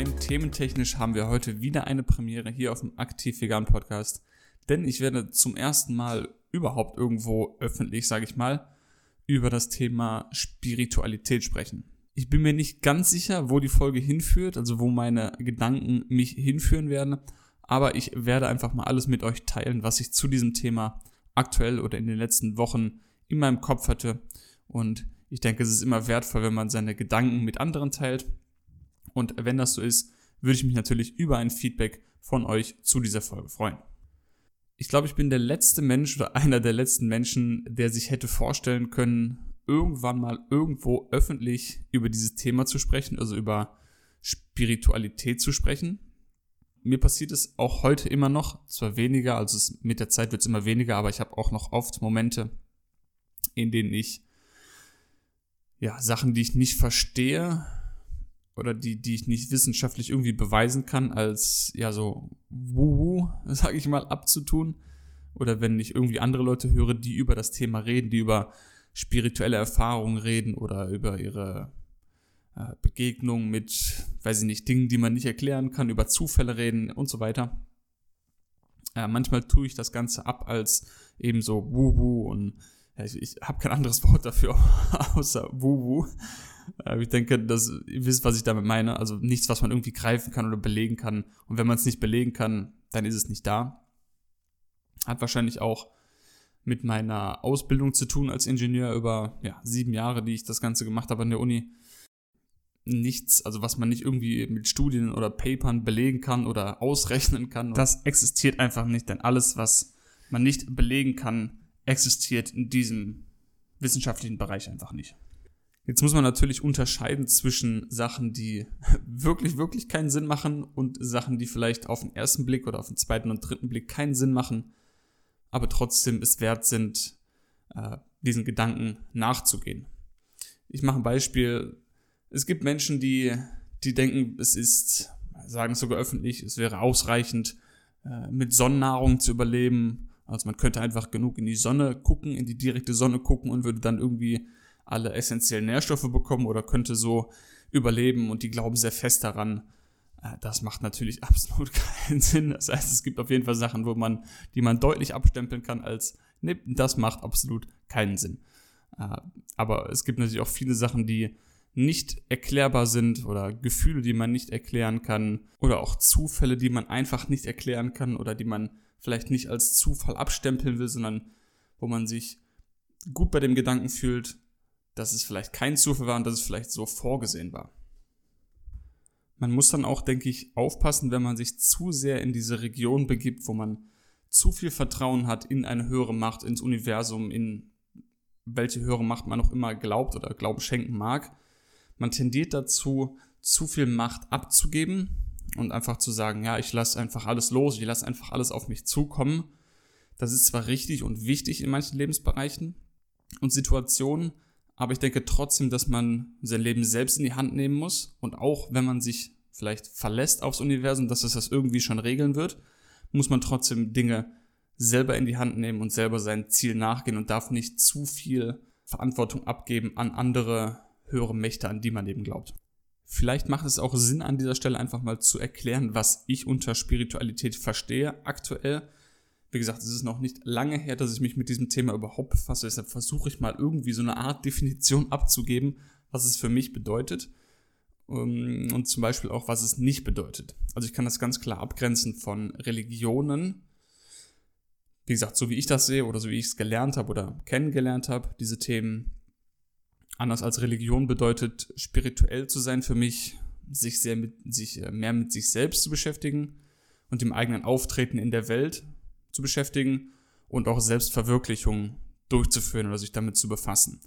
Rein thementechnisch haben wir heute wieder eine Premiere hier auf dem Aktiv Vegan Podcast, denn ich werde zum ersten Mal überhaupt irgendwo öffentlich, sage ich mal, über das Thema Spiritualität sprechen. Ich bin mir nicht ganz sicher, wo die Folge hinführt, also wo meine Gedanken mich hinführen werden, aber ich werde einfach mal alles mit euch teilen, was ich zu diesem Thema aktuell oder in den letzten Wochen in meinem Kopf hatte. Und ich denke, es ist immer wertvoll, wenn man seine Gedanken mit anderen teilt. Und wenn das so ist, würde ich mich natürlich über ein Feedback von euch zu dieser Folge freuen. Ich glaube, ich bin der letzte Mensch oder einer der letzten Menschen, der sich hätte vorstellen können, irgendwann mal irgendwo öffentlich über dieses Thema zu sprechen, also über Spiritualität zu sprechen mir passiert es auch heute immer noch, zwar weniger, also es, mit der Zeit wird es immer weniger, aber ich habe auch noch oft Momente, in denen ich ja Sachen, die ich nicht verstehe oder die, die ich nicht wissenschaftlich irgendwie beweisen kann, als ja so Wuhu, sage ich mal, abzutun. Oder wenn ich irgendwie andere Leute höre, die über das Thema reden, die über spirituelle Erfahrungen reden oder über ihre äh, Begegnungen mit, weiß ich nicht, Dingen, die man nicht erklären kann, über Zufälle reden und so weiter. Äh, manchmal tue ich das Ganze ab als eben so Wuhu und ja, ich, ich habe kein anderes Wort dafür außer Wuhu. Äh, ich denke, dass ihr wisst, was ich damit meine. Also nichts, was man irgendwie greifen kann oder belegen kann. Und wenn man es nicht belegen kann, dann ist es nicht da. Hat wahrscheinlich auch mit meiner Ausbildung zu tun als Ingenieur über ja, sieben Jahre, die ich das Ganze gemacht habe an der Uni nichts, also was man nicht irgendwie mit Studien oder Papern belegen kann oder ausrechnen kann. Das existiert einfach nicht, denn alles, was man nicht belegen kann, existiert in diesem wissenschaftlichen Bereich einfach nicht. Jetzt muss man natürlich unterscheiden zwischen Sachen, die wirklich, wirklich keinen Sinn machen und Sachen, die vielleicht auf den ersten Blick oder auf den zweiten und dritten Blick keinen Sinn machen, aber trotzdem es wert sind, äh, diesen Gedanken nachzugehen. Ich mache ein Beispiel, es gibt Menschen, die, die denken, es ist, sagen es sogar öffentlich, es wäre ausreichend, äh, mit Sonnennahrung zu überleben. Also man könnte einfach genug in die Sonne gucken, in die direkte Sonne gucken und würde dann irgendwie alle essentiellen Nährstoffe bekommen oder könnte so überleben und die glauben sehr fest daran. Äh, das macht natürlich absolut keinen Sinn. Das heißt, es gibt auf jeden Fall Sachen, wo man, die man deutlich abstempeln kann als, nee, das macht absolut keinen Sinn. Äh, aber es gibt natürlich auch viele Sachen, die nicht erklärbar sind oder Gefühle, die man nicht erklären kann oder auch Zufälle, die man einfach nicht erklären kann oder die man vielleicht nicht als Zufall abstempeln will, sondern wo man sich gut bei dem Gedanken fühlt, dass es vielleicht kein Zufall war und dass es vielleicht so vorgesehen war. Man muss dann auch, denke ich, aufpassen, wenn man sich zu sehr in diese Region begibt, wo man zu viel Vertrauen hat in eine höhere Macht, ins Universum, in welche höhere Macht man auch immer glaubt oder Glauben schenken mag, man tendiert dazu, zu viel Macht abzugeben und einfach zu sagen, ja, ich lasse einfach alles los, ich lasse einfach alles auf mich zukommen. Das ist zwar richtig und wichtig in manchen Lebensbereichen und Situationen, aber ich denke trotzdem, dass man sein Leben selbst in die Hand nehmen muss und auch wenn man sich vielleicht verlässt aufs Universum, dass es das irgendwie schon regeln wird, muss man trotzdem Dinge selber in die Hand nehmen und selber sein Ziel nachgehen und darf nicht zu viel Verantwortung abgeben an andere höhere Mächte, an die man eben glaubt. Vielleicht macht es auch Sinn, an dieser Stelle einfach mal zu erklären, was ich unter Spiritualität verstehe aktuell. Wie gesagt, es ist noch nicht lange her, dass ich mich mit diesem Thema überhaupt befasse. Deshalb versuche ich mal irgendwie so eine Art Definition abzugeben, was es für mich bedeutet. Ähm, und zum Beispiel auch, was es nicht bedeutet. Also ich kann das ganz klar abgrenzen von Religionen. Wie gesagt, so wie ich das sehe oder so wie ich es gelernt habe oder kennengelernt habe, diese Themen, anders als Religion bedeutet spirituell zu sein für mich, sich sehr mit sich äh, mehr mit sich selbst zu beschäftigen und dem eigenen Auftreten in der Welt zu beschäftigen und auch Selbstverwirklichung durchzuführen oder sich damit zu befassen.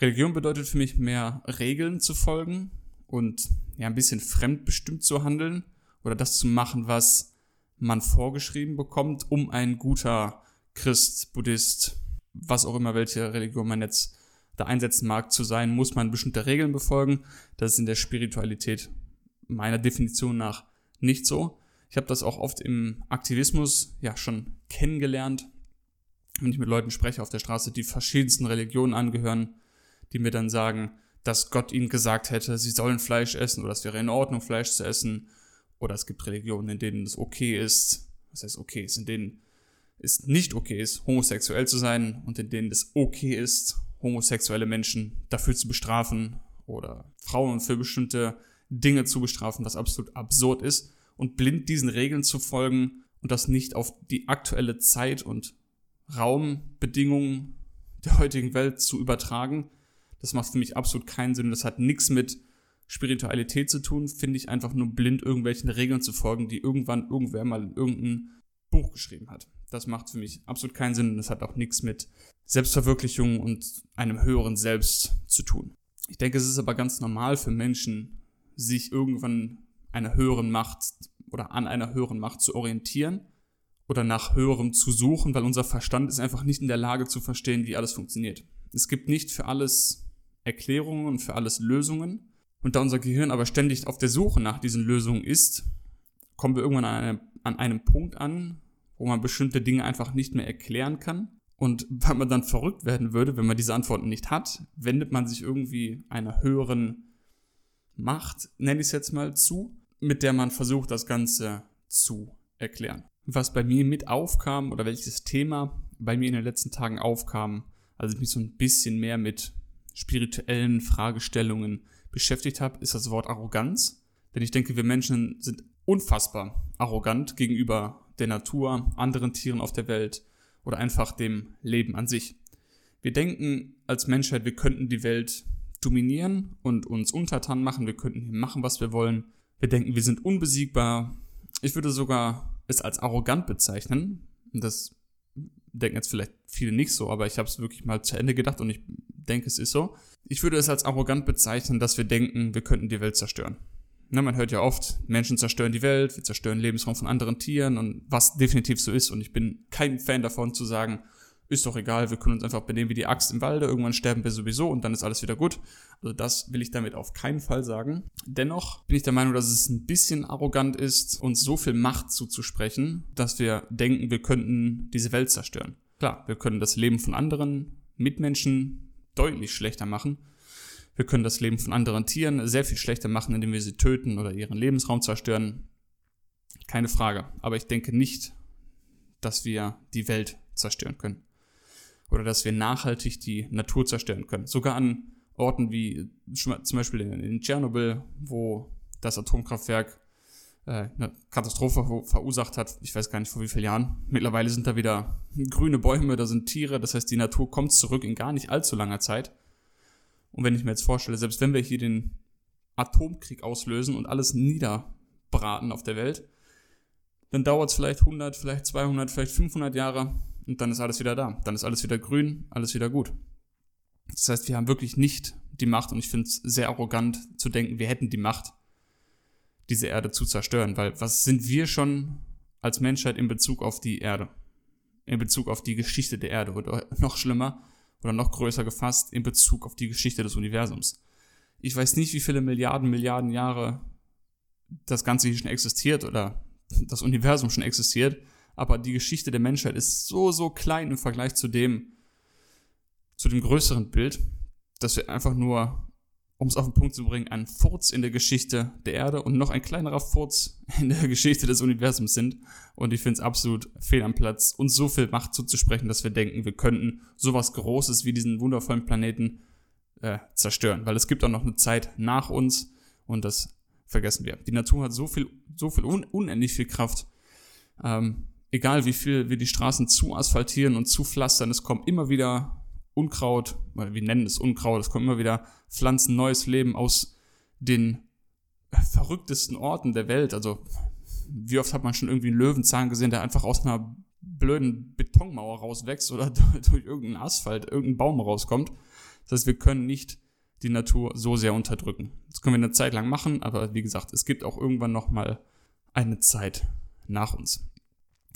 Religion bedeutet für mich mehr Regeln zu folgen und ja ein bisschen fremdbestimmt zu handeln oder das zu machen, was man vorgeschrieben bekommt, um ein guter Christ, Buddhist, was auch immer, welche Religion man jetzt da einsetzen mag, zu sein, muss man bestimmte Regeln befolgen. Das ist in der Spiritualität meiner Definition nach nicht so. Ich habe das auch oft im Aktivismus ja schon kennengelernt, wenn ich mit Leuten spreche auf der Straße, die verschiedensten Religionen angehören, die mir dann sagen, dass Gott ihnen gesagt hätte, sie sollen Fleisch essen oder es wäre in Ordnung, Fleisch zu essen. Oder es gibt Religionen, in denen es okay ist, was heißt okay ist, in denen es nicht okay ist, homosexuell zu sein und in denen es okay ist, homosexuelle Menschen dafür zu bestrafen oder Frauen für bestimmte Dinge zu bestrafen, was absolut absurd ist und blind diesen Regeln zu folgen und das nicht auf die aktuelle Zeit und Raumbedingungen der heutigen Welt zu übertragen, das macht für mich absolut keinen Sinn. Das hat nichts mit Spiritualität zu tun, finde ich einfach nur blind irgendwelchen Regeln zu folgen, die irgendwann irgendwer mal in irgendein Buch geschrieben hat. Das macht für mich absolut keinen Sinn und das hat auch nichts mit Selbstverwirklichung und einem höheren Selbst zu tun. Ich denke, es ist aber ganz normal für Menschen, sich irgendwann einer höheren Macht oder an einer höheren Macht zu orientieren oder nach höherem zu suchen, weil unser Verstand ist einfach nicht in der Lage zu verstehen, wie alles funktioniert. Es gibt nicht für alles Erklärungen und für alles Lösungen. Und da unser Gehirn aber ständig auf der Suche nach diesen Lösungen ist, kommen wir irgendwann an, eine, an einem Punkt an, wo man bestimmte Dinge einfach nicht mehr erklären kann. Und weil man dann verrückt werden würde, wenn man diese Antworten nicht hat, wendet man sich irgendwie einer höheren Macht, nenne ich es jetzt mal, zu, mit der man versucht, das Ganze zu erklären. Was bei mir mit aufkam oder welches Thema bei mir in den letzten Tagen aufkam, als ich mich so ein bisschen mehr mit spirituellen Fragestellungen beschäftigt habe, ist das Wort Arroganz. Denn ich denke, wir Menschen sind unfassbar arrogant gegenüber der Natur, anderen Tieren auf der Welt oder einfach dem Leben an sich. Wir denken als Menschheit, wir könnten die Welt dominieren und uns untertan machen, wir könnten machen, was wir wollen. Wir denken, wir sind unbesiegbar. Ich würde sogar es als arrogant bezeichnen. Das denken jetzt vielleicht viele nicht so, aber ich habe es wirklich mal zu Ende gedacht und ich denke, es ist so. Ich würde es als arrogant bezeichnen, dass wir denken, wir könnten die Welt zerstören. Na, man hört ja oft, Menschen zerstören die Welt, wir zerstören Lebensraum von anderen Tieren und was definitiv so ist. Und ich bin kein Fan davon zu sagen, ist doch egal, wir können uns einfach benehmen wie die Axt im Walde, irgendwann sterben wir sowieso und dann ist alles wieder gut. Also das will ich damit auf keinen Fall sagen. Dennoch bin ich der Meinung, dass es ein bisschen arrogant ist, uns so viel Macht zuzusprechen, dass wir denken, wir könnten diese Welt zerstören. Klar, wir können das Leben von anderen Mitmenschen deutlich schlechter machen. Wir können das Leben von anderen Tieren sehr viel schlechter machen, indem wir sie töten oder ihren Lebensraum zerstören. Keine Frage. Aber ich denke nicht, dass wir die Welt zerstören können oder dass wir nachhaltig die Natur zerstören können. Sogar an Orten wie zum Beispiel in Tschernobyl, wo das Atomkraftwerk äh, eine Katastrophe verursacht hat. Ich weiß gar nicht vor wie vielen Jahren. Mittlerweile sind da wieder grüne Bäume, da sind Tiere. Das heißt, die Natur kommt zurück in gar nicht allzu langer Zeit. Und wenn ich mir jetzt vorstelle, selbst wenn wir hier den Atomkrieg auslösen und alles niederbraten auf der Welt, dann dauert es vielleicht 100, vielleicht 200, vielleicht 500 Jahre, und dann ist alles wieder da. Dann ist alles wieder grün, alles wieder gut. Das heißt, wir haben wirklich nicht die Macht und ich finde es sehr arrogant zu denken, wir hätten die Macht, diese Erde zu zerstören, weil was sind wir schon als Menschheit in Bezug auf die Erde? In Bezug auf die Geschichte der Erde oder noch schlimmer oder noch größer gefasst in Bezug auf die Geschichte des Universums. Ich weiß nicht, wie viele Milliarden, Milliarden Jahre das Ganze hier schon existiert oder das Universum schon existiert aber die Geschichte der Menschheit ist so, so klein im Vergleich zu dem, zu dem größeren Bild, dass wir einfach nur, um es auf den Punkt zu bringen, ein Furz in der Geschichte der Erde und noch ein kleinerer Furz in der Geschichte des Universums sind. Und ich finde es absolut fehl am Platz, uns so viel Macht zuzusprechen, dass wir denken, wir könnten sowas Großes wie diesen wundervollen Planeten äh, zerstören. Weil es gibt auch noch eine Zeit nach uns und das vergessen wir. Die Natur hat so viel, so viel, un unendlich viel Kraft. Ähm, egal wie viel wir die Straßen zu asphaltieren und zu pflastern, es kommt immer wieder Unkraut, weil wir nennen es Unkraut, es kommt immer wieder Pflanzen, neues Leben aus den verrücktesten Orten der Welt. Also wie oft hat man schon irgendwie einen Löwenzahn gesehen, der einfach aus einer blöden Betonmauer rauswächst oder durch irgendeinen Asphalt, irgendein Baum rauskommt. Das heißt, wir können nicht die Natur so sehr unterdrücken. Das können wir eine Zeit lang machen, aber wie gesagt, es gibt auch irgendwann nochmal eine Zeit nach uns.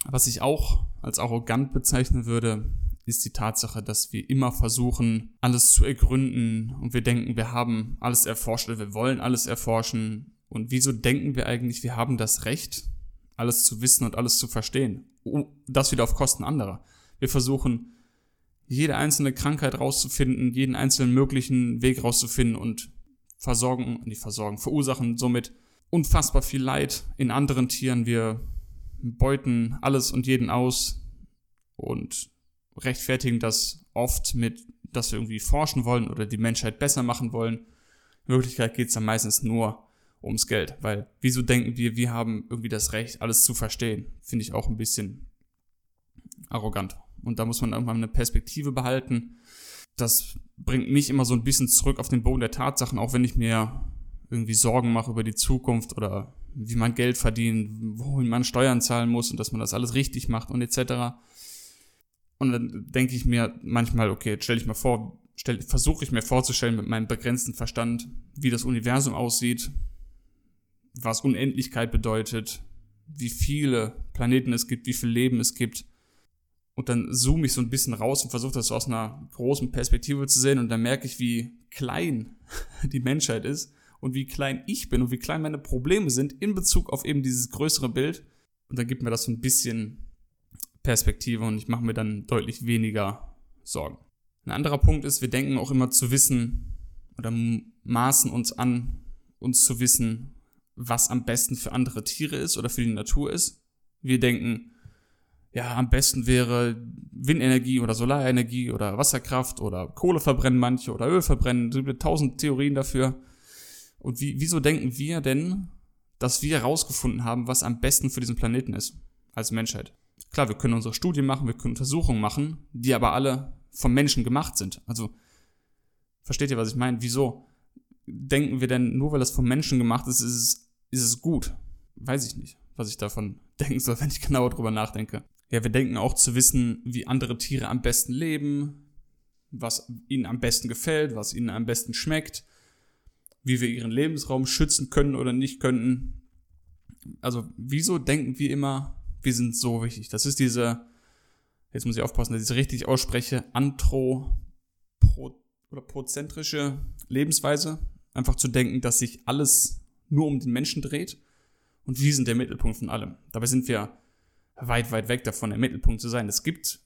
Was ich auch als arrogant bezeichnen würde, ist die Tatsache, dass wir immer versuchen, alles zu ergründen und wir denken, wir haben alles erforscht oder wir wollen alles erforschen. Und wieso denken wir eigentlich, wir haben das Recht, alles zu wissen und alles zu verstehen? Das wieder auf Kosten anderer. Wir versuchen, jede einzelne Krankheit rauszufinden, jeden einzelnen möglichen Weg rauszufinden und versorgen, nicht versorgen, verursachen somit unfassbar viel Leid in anderen Tieren. Wir beuten alles und jeden aus und rechtfertigen das oft mit, dass wir irgendwie forschen wollen oder die Menschheit besser machen wollen. In Wirklichkeit geht es dann meistens nur ums Geld, weil wieso denken wir, wir haben irgendwie das Recht, alles zu verstehen? Finde ich auch ein bisschen arrogant. Und da muss man irgendwann eine Perspektive behalten. Das bringt mich immer so ein bisschen zurück auf den Boden der Tatsachen, auch wenn ich mir irgendwie Sorgen mache über die Zukunft oder wie man Geld verdient, wohin man Steuern zahlen muss und dass man das alles richtig macht und etc. Und dann denke ich mir manchmal, okay, stelle ich mir vor, versuche ich mir vorzustellen mit meinem begrenzten Verstand, wie das Universum aussieht, was Unendlichkeit bedeutet, wie viele Planeten es gibt, wie viel Leben es gibt. Und dann zoome ich so ein bisschen raus und versuche das aus einer großen Perspektive zu sehen und dann merke ich, wie klein die Menschheit ist und wie klein ich bin und wie klein meine Probleme sind in Bezug auf eben dieses größere Bild. Und dann gibt mir das so ein bisschen Perspektive und ich mache mir dann deutlich weniger Sorgen. Ein anderer Punkt ist, wir denken auch immer zu wissen oder maßen uns an, uns zu wissen, was am besten für andere Tiere ist oder für die Natur ist. Wir denken, ja, am besten wäre Windenergie oder Solarenergie oder Wasserkraft oder Kohle verbrennen manche oder Öl verbrennen. Es gibt tausend Theorien dafür. Und wie, wieso denken wir denn, dass wir herausgefunden haben, was am besten für diesen Planeten ist, als Menschheit? Klar, wir können unsere Studien machen, wir können Untersuchungen machen, die aber alle vom Menschen gemacht sind. Also, versteht ihr, was ich meine? Wieso denken wir denn, nur weil das vom Menschen gemacht ist, ist es, ist es gut? Weiß ich nicht, was ich davon denken soll, wenn ich genauer drüber nachdenke. Ja, wir denken auch zu wissen, wie andere Tiere am besten leben, was ihnen am besten gefällt, was ihnen am besten schmeckt, wie wir ihren Lebensraum schützen können oder nicht könnten. Also, wieso denken wir immer, wir sind so wichtig? Das ist diese, jetzt muss ich aufpassen, dass ich es richtig ausspreche, anthro oder prozentrische Lebensweise. Einfach zu denken, dass sich alles nur um den Menschen dreht und wir sind der Mittelpunkt von allem. Dabei sind wir weit, weit weg davon, der Mittelpunkt zu sein. Es gibt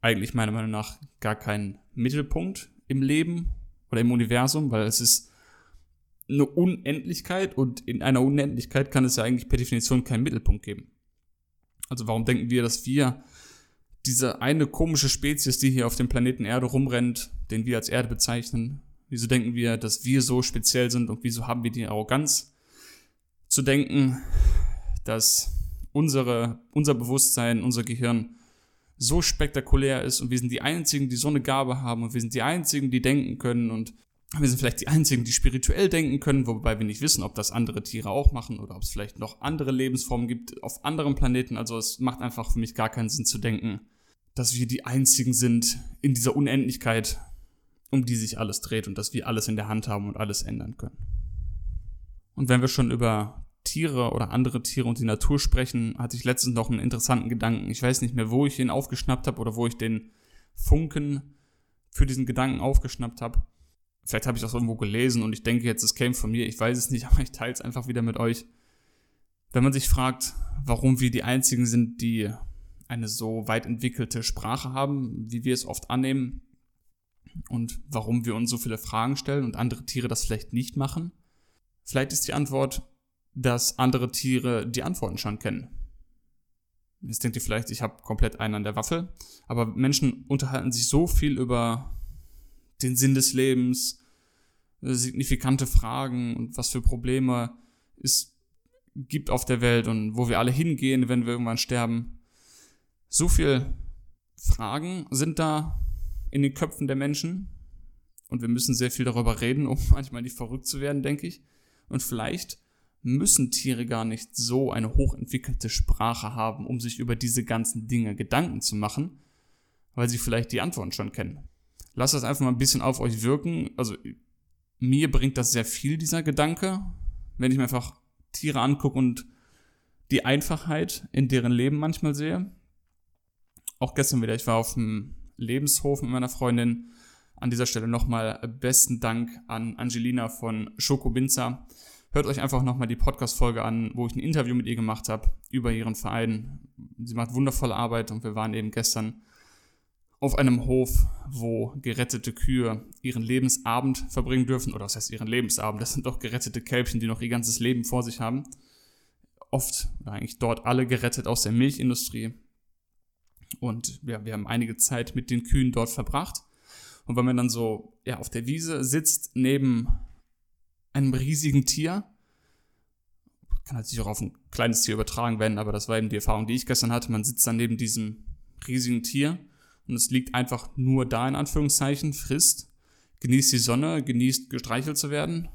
eigentlich meiner Meinung nach gar keinen Mittelpunkt im Leben oder im Universum, weil es ist eine Unendlichkeit und in einer Unendlichkeit kann es ja eigentlich per Definition keinen Mittelpunkt geben. Also warum denken wir, dass wir diese eine komische Spezies, die hier auf dem Planeten Erde rumrennt, den wir als Erde bezeichnen, wieso denken wir, dass wir so speziell sind und wieso haben wir die Arroganz zu denken, dass unsere, unser Bewusstsein, unser Gehirn so spektakulär ist und wir sind die Einzigen, die so eine Gabe haben und wir sind die Einzigen, die denken können und wir sind vielleicht die Einzigen, die spirituell denken können, wobei wir nicht wissen, ob das andere Tiere auch machen oder ob es vielleicht noch andere Lebensformen gibt auf anderen Planeten. Also es macht einfach für mich gar keinen Sinn zu denken, dass wir die Einzigen sind in dieser Unendlichkeit, um die sich alles dreht und dass wir alles in der Hand haben und alles ändern können. Und wenn wir schon über Tiere oder andere Tiere und die Natur sprechen, hatte ich letztens noch einen interessanten Gedanken. Ich weiß nicht mehr, wo ich ihn aufgeschnappt habe oder wo ich den Funken für diesen Gedanken aufgeschnappt habe. Vielleicht habe ich das irgendwo gelesen und ich denke jetzt, es käme von mir. Ich weiß es nicht, aber ich teile es einfach wieder mit euch. Wenn man sich fragt, warum wir die Einzigen sind, die eine so weit entwickelte Sprache haben, wie wir es oft annehmen, und warum wir uns so viele Fragen stellen und andere Tiere das vielleicht nicht machen, vielleicht ist die Antwort, dass andere Tiere die Antworten schon kennen. Jetzt denkt ihr vielleicht, ich habe komplett einen an der Waffe, aber Menschen unterhalten sich so viel über den Sinn des Lebens, äh, signifikante Fragen und was für Probleme es gibt auf der Welt und wo wir alle hingehen, wenn wir irgendwann sterben. So viele Fragen sind da in den Köpfen der Menschen und wir müssen sehr viel darüber reden, um manchmal nicht verrückt zu werden, denke ich. Und vielleicht müssen Tiere gar nicht so eine hochentwickelte Sprache haben, um sich über diese ganzen Dinge Gedanken zu machen, weil sie vielleicht die Antworten schon kennen. Lasst das einfach mal ein bisschen auf euch wirken. Also mir bringt das sehr viel, dieser Gedanke, wenn ich mir einfach Tiere angucke und die Einfachheit in deren Leben manchmal sehe. Auch gestern wieder, ich war auf dem Lebenshof mit meiner Freundin. An dieser Stelle nochmal besten Dank an Angelina von Schoko Binzer. Hört euch einfach nochmal die Podcast-Folge an, wo ich ein Interview mit ihr gemacht habe über ihren Verein. Sie macht wundervolle Arbeit und wir waren eben gestern auf einem Hof, wo gerettete Kühe ihren Lebensabend verbringen dürfen. Oder was heißt ihren Lebensabend? Das sind doch gerettete Kälbchen, die noch ihr ganzes Leben vor sich haben. Oft, eigentlich dort alle gerettet aus der Milchindustrie. Und ja, wir haben einige Zeit mit den Kühen dort verbracht. Und wenn man dann so ja, auf der Wiese sitzt, neben einem riesigen Tier, kann sich auch auf ein kleines Tier übertragen werden, aber das war eben die Erfahrung, die ich gestern hatte. Man sitzt dann neben diesem riesigen Tier und es liegt einfach nur da, in Anführungszeichen, frisst, genießt die Sonne, genießt gestreichelt zu werden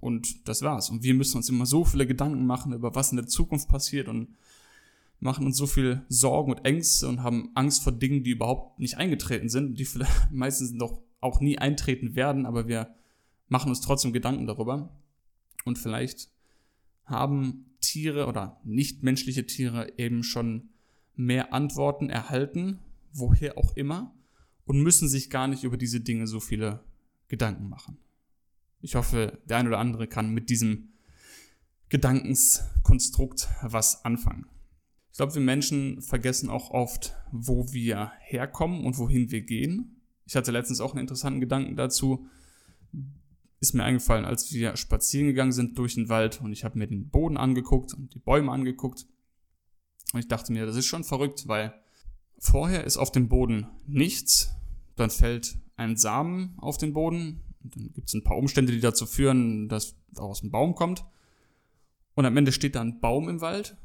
und das war's. Und wir müssen uns immer so viele Gedanken machen über was in der Zukunft passiert und machen uns so viel Sorgen und Ängste und haben Angst vor Dingen, die überhaupt nicht eingetreten sind, die vielleicht meistens noch auch nie eintreten werden, aber wir machen uns trotzdem Gedanken darüber. Und vielleicht haben Tiere oder nichtmenschliche Tiere eben schon mehr Antworten erhalten woher auch immer, und müssen sich gar nicht über diese Dinge so viele Gedanken machen. Ich hoffe, der ein oder andere kann mit diesem Gedankenskonstrukt was anfangen. Ich glaube, wir Menschen vergessen auch oft, wo wir herkommen und wohin wir gehen. Ich hatte letztens auch einen interessanten Gedanken dazu. Ist mir eingefallen, als wir spazieren gegangen sind durch den Wald und ich habe mir den Boden angeguckt und die Bäume angeguckt. Und ich dachte mir, das ist schon verrückt, weil Vorher ist auf dem Boden nichts, dann fällt ein Samen auf den Boden, dann gibt es ein paar Umstände, die dazu führen, dass daraus ein Baum kommt. Und am Ende steht da ein Baum im Wald,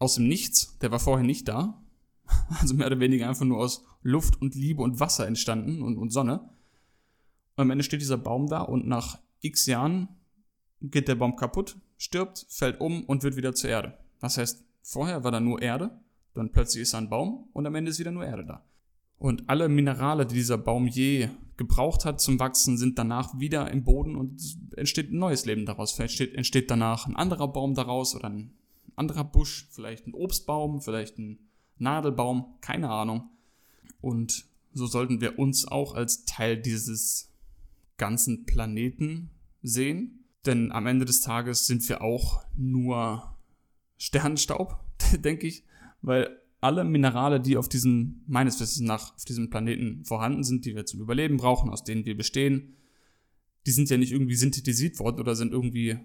aus dem Nichts, der war vorher nicht da. Also mehr oder weniger einfach nur aus Luft und Liebe und Wasser entstanden und, und Sonne. Und am Ende steht dieser Baum da und nach x Jahren geht der Baum kaputt, stirbt, fällt um und wird wieder zur Erde. Das heißt, vorher war da nur Erde dann plötzlich ist da ein Baum und am Ende ist wieder nur Erde da. Und alle Minerale, die dieser Baum je gebraucht hat zum Wachsen, sind danach wieder im Boden und entsteht ein neues Leben daraus. Vielleicht entsteht, entsteht danach ein anderer Baum daraus oder ein anderer Busch, vielleicht ein Obstbaum, vielleicht ein Nadelbaum, keine Ahnung. Und so sollten wir uns auch als Teil dieses ganzen Planeten sehen. Denn am Ende des Tages sind wir auch nur Sternenstaub, denke ich weil alle Minerale, die auf diesem, meines Wissens nach, auf diesem Planeten vorhanden sind, die wir zum Überleben brauchen, aus denen wir bestehen, die sind ja nicht irgendwie synthetisiert worden oder sind irgendwie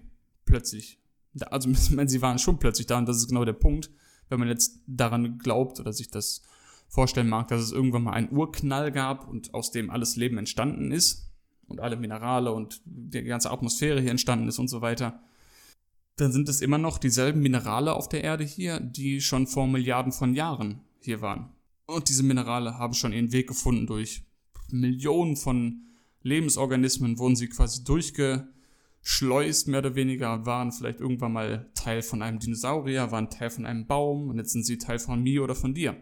plötzlich da. Also, sie waren schon plötzlich da und das ist genau der Punkt, wenn man jetzt daran glaubt oder sich das vorstellen mag, dass es irgendwann mal einen Urknall gab und aus dem alles Leben entstanden ist und alle Minerale und die ganze Atmosphäre hier entstanden ist und so weiter dann sind es immer noch dieselben Minerale auf der Erde hier, die schon vor Milliarden von Jahren hier waren. Und diese Minerale haben schon ihren Weg gefunden durch Millionen von Lebensorganismen, wurden sie quasi durchgeschleust, mehr oder weniger, waren vielleicht irgendwann mal Teil von einem Dinosaurier, waren Teil von einem Baum und jetzt sind sie Teil von mir oder von dir.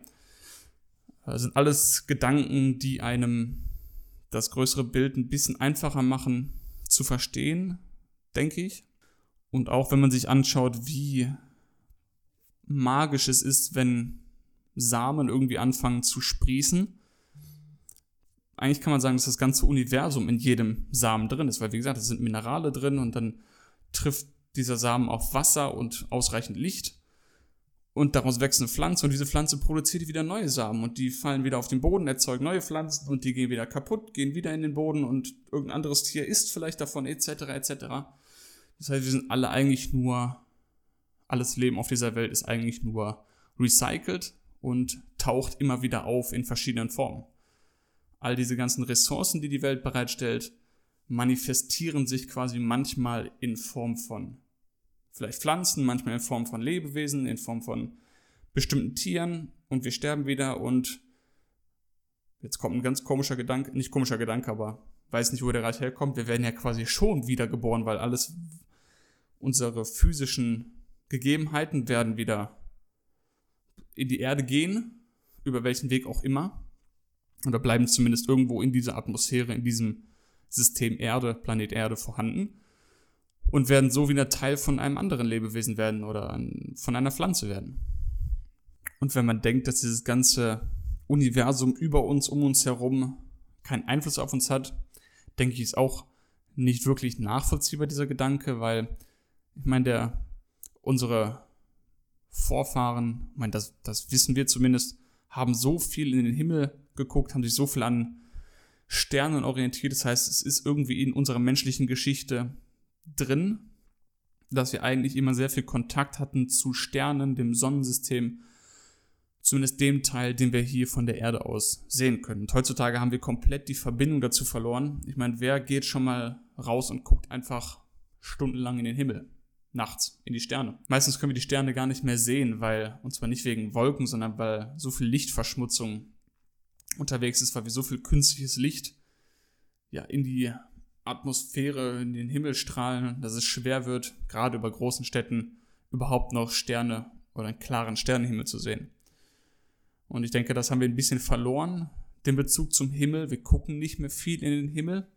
Das sind alles Gedanken, die einem das größere Bild ein bisschen einfacher machen zu verstehen, denke ich. Und auch wenn man sich anschaut, wie magisch es ist, wenn Samen irgendwie anfangen zu sprießen. Eigentlich kann man sagen, dass das ganze Universum in jedem Samen drin ist, weil wie gesagt, es sind Minerale drin und dann trifft dieser Samen auf Wasser und ausreichend Licht und daraus wächst eine Pflanze und diese Pflanze produziert wieder neue Samen und die fallen wieder auf den Boden, erzeugen neue Pflanzen und die gehen wieder kaputt, gehen wieder in den Boden und irgendein anderes Tier isst vielleicht davon etc. etc. Das heißt, wir sind alle eigentlich nur, alles Leben auf dieser Welt ist eigentlich nur recycelt und taucht immer wieder auf in verschiedenen Formen. All diese ganzen Ressourcen, die die Welt bereitstellt, manifestieren sich quasi manchmal in Form von vielleicht Pflanzen, manchmal in Form von Lebewesen, in Form von bestimmten Tieren und wir sterben wieder und jetzt kommt ein ganz komischer Gedanke, nicht komischer Gedanke, aber weiß nicht, wo der Reich herkommt. Wir werden ja quasi schon wiedergeboren, weil alles, unsere physischen Gegebenheiten werden wieder in die Erde gehen, über welchen Weg auch immer. oder bleiben zumindest irgendwo in dieser Atmosphäre, in diesem System Erde, Planet Erde vorhanden und werden so wieder Teil von einem anderen Lebewesen werden oder von einer Pflanze werden. Und wenn man denkt, dass dieses ganze Universum über uns, um uns herum keinen Einfluss auf uns hat, denke ich, ist auch nicht wirklich nachvollziehbar, dieser Gedanke, weil ich meine, der, unsere Vorfahren, ich meine, das, das wissen wir zumindest, haben so viel in den Himmel geguckt, haben sich so viel an Sternen orientiert. Das heißt, es ist irgendwie in unserer menschlichen Geschichte drin, dass wir eigentlich immer sehr viel Kontakt hatten zu Sternen, dem Sonnensystem, zumindest dem Teil, den wir hier von der Erde aus sehen können. Und heutzutage haben wir komplett die Verbindung dazu verloren. Ich meine, wer geht schon mal raus und guckt einfach stundenlang in den Himmel? Nachts in die Sterne. Meistens können wir die Sterne gar nicht mehr sehen, weil, und zwar nicht wegen Wolken, sondern weil so viel Lichtverschmutzung unterwegs ist, weil wir so viel künstliches Licht ja in die Atmosphäre, in den Himmel strahlen, dass es schwer wird, gerade über großen Städten überhaupt noch Sterne oder einen klaren Sternenhimmel zu sehen. Und ich denke, das haben wir ein bisschen verloren, den Bezug zum Himmel. Wir gucken nicht mehr viel in den Himmel,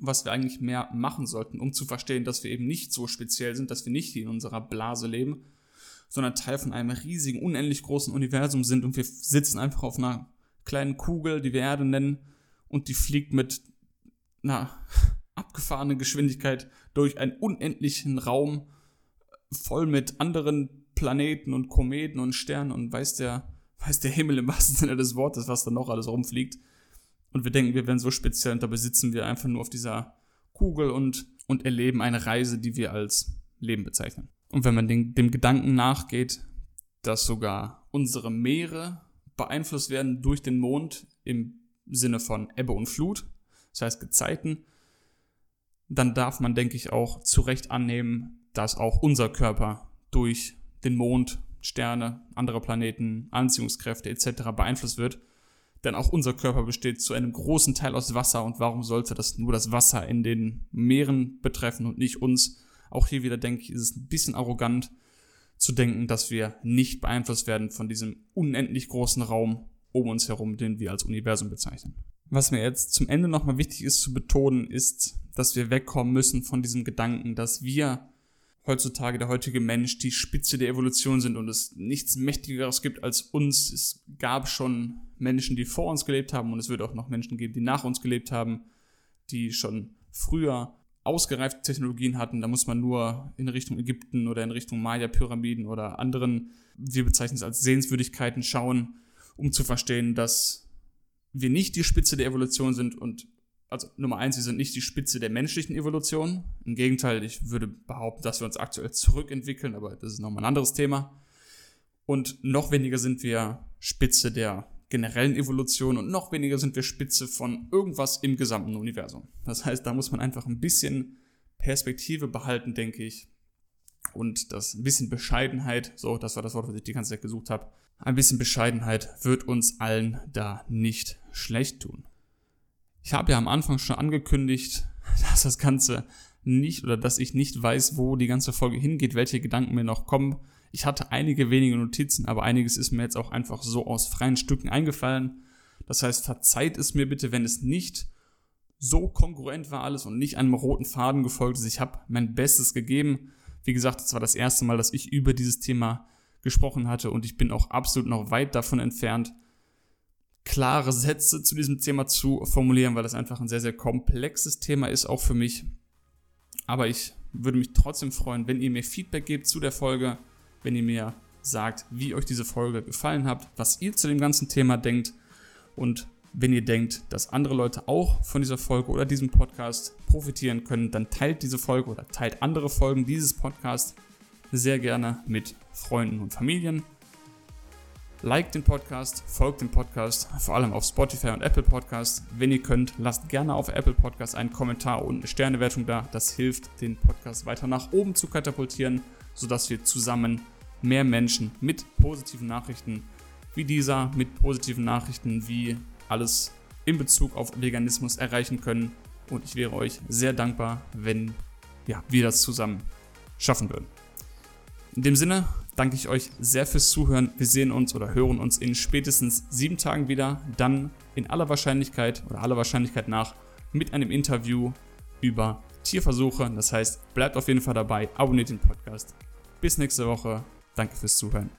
was wir eigentlich mehr machen sollten, um zu verstehen, dass wir eben nicht so speziell sind, dass wir nicht in unserer Blase leben, sondern Teil von einem riesigen, unendlich großen Universum sind und wir sitzen einfach auf einer kleinen Kugel, die wir Erde nennen, und die fliegt mit einer abgefahrenen Geschwindigkeit durch einen unendlichen Raum voll mit anderen Planeten und Kometen und Sternen und weiß der, weiß der Himmel im wahrsten Sinne des Wortes, was da noch alles rumfliegt. Und wir denken, wir wären so speziell und dabei sitzen wir einfach nur auf dieser Kugel und, und erleben eine Reise, die wir als Leben bezeichnen. Und wenn man den, dem Gedanken nachgeht, dass sogar unsere Meere beeinflusst werden durch den Mond im Sinne von Ebbe und Flut, das heißt Gezeiten, dann darf man, denke ich, auch zu Recht annehmen, dass auch unser Körper durch den Mond, Sterne, andere Planeten, Anziehungskräfte etc. beeinflusst wird denn auch unser Körper besteht zu einem großen Teil aus Wasser und warum sollte das nur das Wasser in den Meeren betreffen und nicht uns? Auch hier wieder denke ich, ist es ein bisschen arrogant zu denken, dass wir nicht beeinflusst werden von diesem unendlich großen Raum um uns herum, den wir als Universum bezeichnen. Was mir jetzt zum Ende nochmal wichtig ist zu betonen, ist, dass wir wegkommen müssen von diesem Gedanken, dass wir heutzutage der heutige Mensch die Spitze der Evolution sind und es nichts Mächtigeres gibt als uns. Es gab schon Menschen, die vor uns gelebt haben und es wird auch noch Menschen geben, die nach uns gelebt haben, die schon früher ausgereifte Technologien hatten. Da muss man nur in Richtung Ägypten oder in Richtung Maya-Pyramiden oder anderen, wir bezeichnen es als Sehenswürdigkeiten, schauen, um zu verstehen, dass wir nicht die Spitze der Evolution sind und also Nummer eins, wir sind nicht die Spitze der menschlichen Evolution. Im Gegenteil, ich würde behaupten, dass wir uns aktuell zurückentwickeln, aber das ist nochmal ein anderes Thema. Und noch weniger sind wir Spitze der generellen Evolution und noch weniger sind wir Spitze von irgendwas im gesamten Universum. Das heißt, da muss man einfach ein bisschen Perspektive behalten, denke ich. Und das ein bisschen Bescheidenheit, so, das war das Wort, was ich die ganze Zeit gesucht habe. Ein bisschen Bescheidenheit wird uns allen da nicht schlecht tun. Ich habe ja am Anfang schon angekündigt, dass das Ganze nicht oder dass ich nicht weiß, wo die ganze Folge hingeht, welche Gedanken mir noch kommen. Ich hatte einige wenige Notizen, aber einiges ist mir jetzt auch einfach so aus freien Stücken eingefallen. Das heißt, verzeiht es mir bitte, wenn es nicht so kongruent war alles und nicht einem roten Faden gefolgt ist. Ich habe mein Bestes gegeben. Wie gesagt, es war das erste Mal, dass ich über dieses Thema gesprochen hatte und ich bin auch absolut noch weit davon entfernt, klare Sätze zu diesem Thema zu formulieren, weil das einfach ein sehr, sehr komplexes Thema ist, auch für mich. Aber ich würde mich trotzdem freuen, wenn ihr mir Feedback gebt zu der Folge, wenn ihr mir sagt, wie euch diese Folge gefallen hat, was ihr zu dem ganzen Thema denkt und wenn ihr denkt, dass andere Leute auch von dieser Folge oder diesem Podcast profitieren können, dann teilt diese Folge oder teilt andere Folgen dieses Podcasts sehr gerne mit Freunden und Familien. Liked den Podcast, folgt dem Podcast, vor allem auf Spotify und Apple Podcast. Wenn ihr könnt, lasst gerne auf Apple Podcast einen Kommentar und eine Sternewertung da. Das hilft, den Podcast weiter nach oben zu katapultieren, sodass wir zusammen mehr Menschen mit positiven Nachrichten wie dieser, mit positiven Nachrichten wie alles in Bezug auf Veganismus erreichen können. Und ich wäre euch sehr dankbar, wenn ja, wir das zusammen schaffen würden. In dem Sinne, danke ich euch sehr fürs Zuhören. Wir sehen uns oder hören uns in spätestens sieben Tagen wieder. Dann in aller Wahrscheinlichkeit oder aller Wahrscheinlichkeit nach mit einem Interview über Tierversuche. Das heißt, bleibt auf jeden Fall dabei, abonniert den Podcast. Bis nächste Woche. Danke fürs Zuhören.